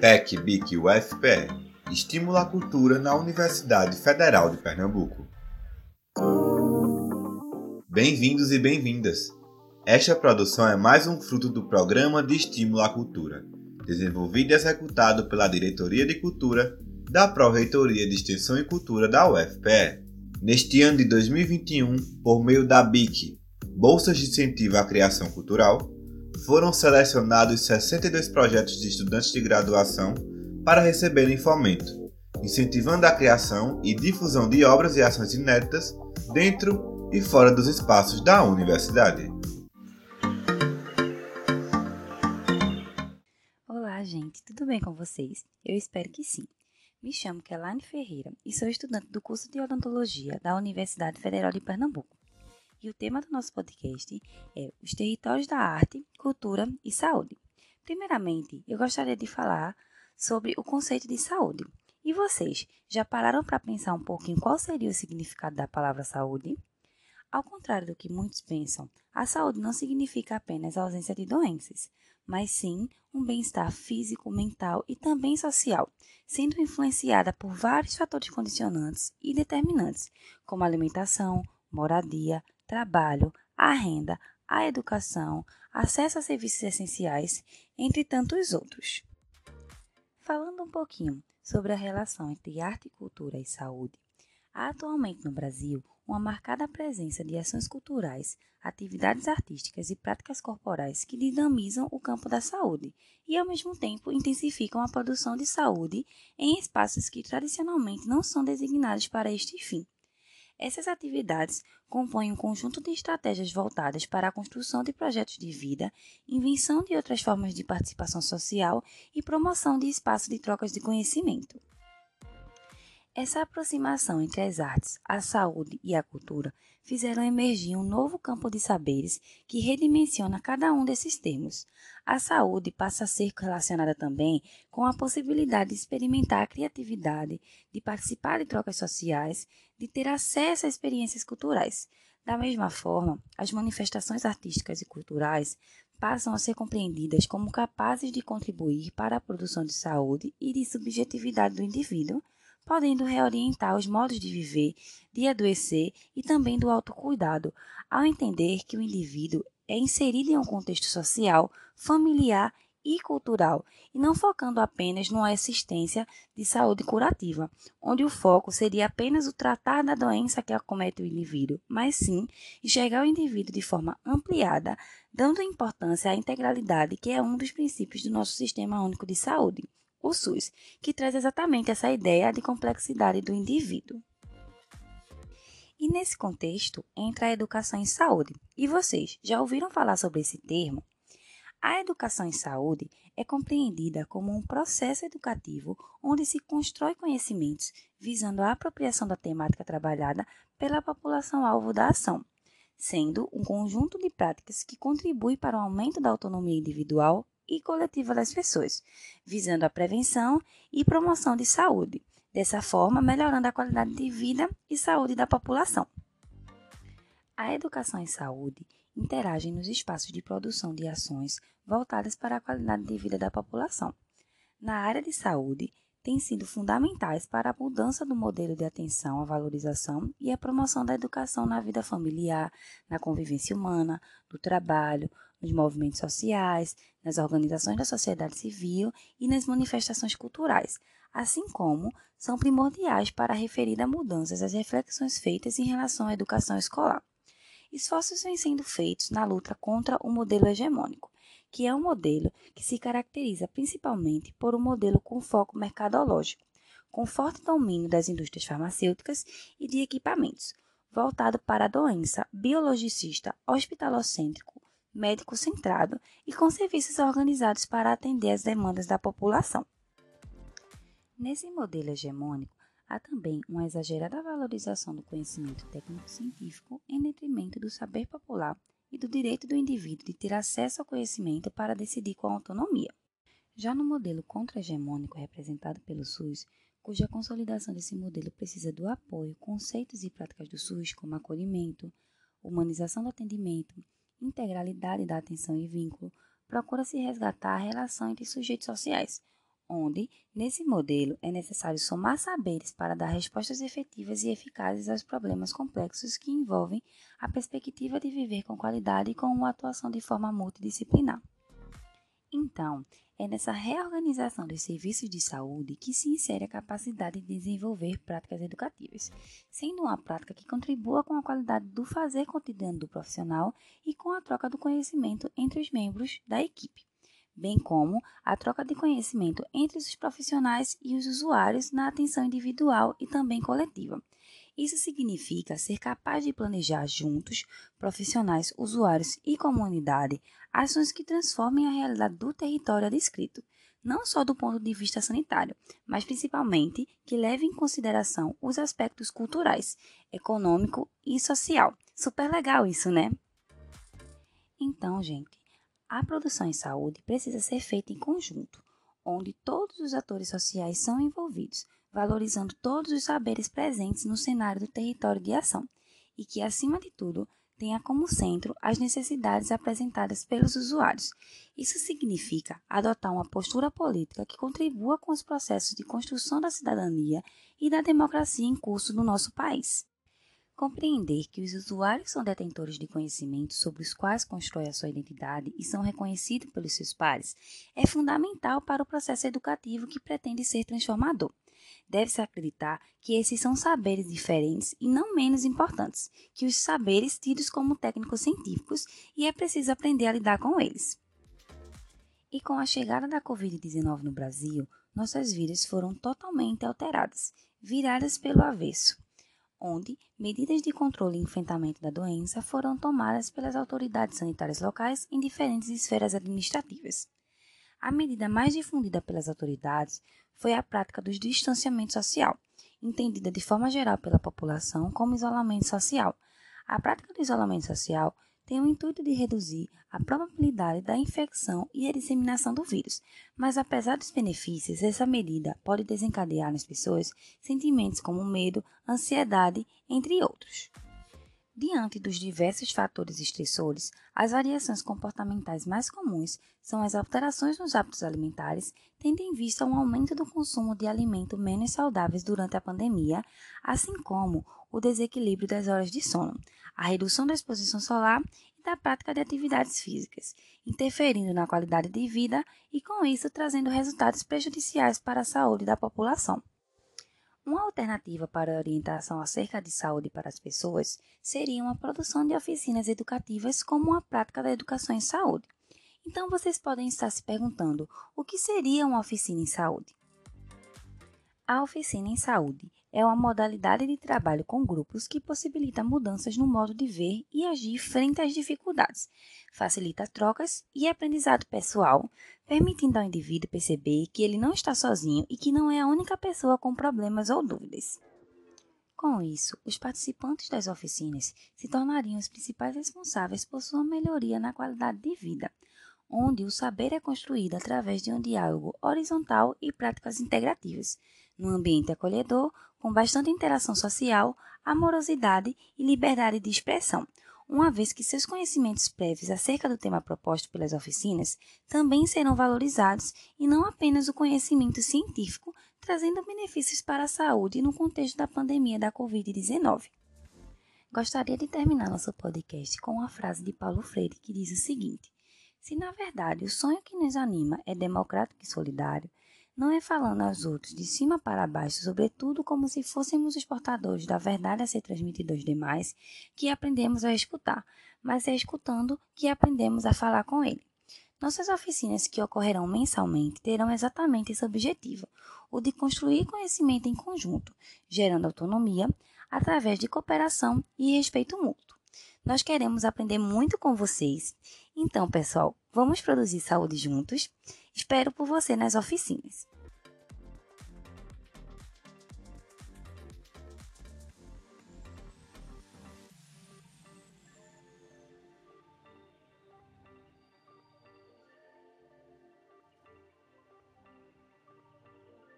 PEC BIC UFPE Estimula a cultura na Universidade Federal de Pernambuco. Bem-vindos e bem-vindas! Esta produção é mais um fruto do Programa de Estímulo à Cultura, desenvolvido e executado pela Diretoria de Cultura da Pró-Reitoria de Extensão e Cultura da UFPE. Neste ano de 2021, por meio da BIC, Bolsas de Incentivo à Criação Cultural, foram selecionados 62 projetos de estudantes de graduação para receberem fomento, incentivando a criação e difusão de obras e ações inéditas dentro e fora dos espaços da universidade. Olá, gente, tudo bem com vocês? Eu espero que sim. Me chamo Kelane Ferreira e sou estudante do curso de odontologia da Universidade Federal de Pernambuco. E o tema do nosso podcast é os territórios da arte, cultura e saúde. Primeiramente, eu gostaria de falar sobre o conceito de saúde. E vocês, já pararam para pensar um pouquinho qual seria o significado da palavra saúde? Ao contrário do que muitos pensam, a saúde não significa apenas a ausência de doenças, mas sim um bem-estar físico, mental e também social, sendo influenciada por vários fatores condicionantes e determinantes, como alimentação, moradia, trabalho, a renda, a educação, acesso a serviços essenciais, entre tantos outros. Falando um pouquinho sobre a relação entre arte, cultura e saúde, há atualmente no Brasil uma marcada presença de ações culturais, atividades artísticas e práticas corporais que dinamizam o campo da saúde e, ao mesmo tempo, intensificam a produção de saúde em espaços que tradicionalmente não são designados para este fim. Essas atividades compõem um conjunto de estratégias voltadas para a construção de projetos de vida, invenção de outras formas de participação social e promoção de espaços de trocas de conhecimento. Essa aproximação entre as artes, a saúde e a cultura fizeram emergir um novo campo de saberes que redimensiona cada um desses termos. A saúde passa a ser relacionada também com a possibilidade de experimentar a criatividade, de participar de trocas sociais, de ter acesso a experiências culturais. Da mesma forma, as manifestações artísticas e culturais passam a ser compreendidas como capazes de contribuir para a produção de saúde e de subjetividade do indivíduo podendo reorientar os modos de viver, de adoecer e também do autocuidado, ao entender que o indivíduo é inserido em um contexto social, familiar e cultural, e não focando apenas numa assistência de saúde curativa, onde o foco seria apenas o tratar da doença que acomete o indivíduo, mas sim enxergar o indivíduo de forma ampliada, dando importância à integralidade, que é um dos princípios do nosso Sistema Único de Saúde o SUS, que traz exatamente essa ideia de complexidade do indivíduo. E nesse contexto entra a educação em saúde. E vocês já ouviram falar sobre esse termo? A educação em saúde é compreendida como um processo educativo onde se constrói conhecimentos visando a apropriação da temática trabalhada pela população-alvo da ação, sendo um conjunto de práticas que contribui para o aumento da autonomia individual, e coletiva das pessoas, visando a prevenção e promoção de saúde, dessa forma melhorando a qualidade de vida e saúde da população. A educação e saúde interagem nos espaços de produção de ações voltadas para a qualidade de vida da população. Na área de saúde, têm sido fundamentais para a mudança do modelo de atenção à valorização e à promoção da educação na vida familiar, na convivência humana, no trabalho, nos movimentos sociais, nas organizações da sociedade civil e nas manifestações culturais, assim como são primordiais para a mudanças as reflexões feitas em relação à educação escolar. Esforços vêm sendo feitos na luta contra o modelo hegemônico, que é um modelo que se caracteriza principalmente por um modelo com foco mercadológico, com forte domínio das indústrias farmacêuticas e de equipamentos, voltado para a doença, biologicista, hospitalocêntrico, médico-centrado e com serviços organizados para atender as demandas da população. Nesse modelo hegemônico, há também uma exagerada valorização do conhecimento técnico-científico em detrimento do saber popular e do direito do indivíduo de ter acesso ao conhecimento para decidir com autonomia. Já no modelo contra-hegemônico representado pelo SUS, cuja consolidação desse modelo precisa do apoio, conceitos e práticas do SUS, como acolhimento, humanização do atendimento, integralidade da atenção e vínculo, procura-se resgatar a relação entre sujeitos sociais, onde, nesse modelo, é necessário somar saberes para dar respostas efetivas e eficazes aos problemas complexos que envolvem a perspectiva de viver com qualidade e com uma atuação de forma multidisciplinar. Então, é nessa reorganização dos serviços de saúde que se insere a capacidade de desenvolver práticas educativas, sendo uma prática que contribua com a qualidade do fazer cotidiano do profissional e com a troca do conhecimento entre os membros da equipe bem como a troca de conhecimento entre os profissionais e os usuários na atenção individual e também coletiva. Isso significa ser capaz de planejar juntos, profissionais, usuários e comunidade, ações que transformem a realidade do território descrito, não só do ponto de vista sanitário, mas principalmente que levem em consideração os aspectos culturais, econômico e social. Super legal isso, né? Então, gente, a produção em saúde precisa ser feita em conjunto, onde todos os atores sociais são envolvidos, valorizando todos os saberes presentes no cenário do território de ação, e que, acima de tudo, tenha como centro as necessidades apresentadas pelos usuários. Isso significa adotar uma postura política que contribua com os processos de construção da cidadania e da democracia em curso no nosso país. Compreender que os usuários são detentores de conhecimentos sobre os quais constrói a sua identidade e são reconhecidos pelos seus pares é fundamental para o processo educativo que pretende ser transformador. Deve-se acreditar que esses são saberes diferentes e não menos importantes que os saberes tidos como técnicos científicos e é preciso aprender a lidar com eles. E com a chegada da Covid-19 no Brasil, nossas vidas foram totalmente alteradas, viradas pelo avesso onde medidas de controle e enfrentamento da doença foram tomadas pelas autoridades sanitárias locais em diferentes esferas administrativas. A medida mais difundida pelas autoridades foi a prática do distanciamento social, entendida de forma geral pela população como isolamento social. A prática do isolamento social tem o intuito de reduzir a probabilidade da infecção e a disseminação do vírus, mas apesar dos benefícios, essa medida pode desencadear nas pessoas sentimentos como medo, ansiedade, entre outros. Diante dos diversos fatores estressores, as variações comportamentais mais comuns são as alterações nos hábitos alimentares, tendo em vista um aumento do consumo de alimentos menos saudáveis durante a pandemia, assim como o desequilíbrio das horas de sono, a redução da exposição solar e da prática de atividades físicas, interferindo na qualidade de vida e, com isso, trazendo resultados prejudiciais para a saúde da população. Uma alternativa para orientação acerca de saúde para as pessoas seria uma produção de oficinas educativas como uma prática da educação em saúde. Então vocês podem estar se perguntando: o que seria uma oficina em saúde? A oficina em saúde é uma modalidade de trabalho com grupos que possibilita mudanças no modo de ver e agir frente às dificuldades, facilita trocas e aprendizado pessoal, permitindo ao indivíduo perceber que ele não está sozinho e que não é a única pessoa com problemas ou dúvidas. Com isso, os participantes das oficinas se tornariam os principais responsáveis por sua melhoria na qualidade de vida, onde o saber é construído através de um diálogo horizontal e práticas integrativas, num ambiente acolhedor, com bastante interação social, amorosidade e liberdade de expressão, uma vez que seus conhecimentos prévios acerca do tema proposto pelas oficinas também serão valorizados e não apenas o conhecimento científico, trazendo benefícios para a saúde no contexto da pandemia da Covid-19. Gostaria de terminar nosso podcast com uma frase de Paulo Freire que diz o seguinte: Se na verdade o sonho que nos anima é democrático e solidário, não é falando aos outros de cima para baixo, sobretudo como se fôssemos os portadores da verdade a ser transmitida aos demais, que aprendemos a escutar, mas é escutando que aprendemos a falar com ele. Nossas oficinas, que ocorrerão mensalmente, terão exatamente esse objetivo, o de construir conhecimento em conjunto, gerando autonomia, através de cooperação e respeito mútuo. Nós queremos aprender muito com vocês. Então, pessoal, vamos produzir saúde juntos? Espero por você nas oficinas.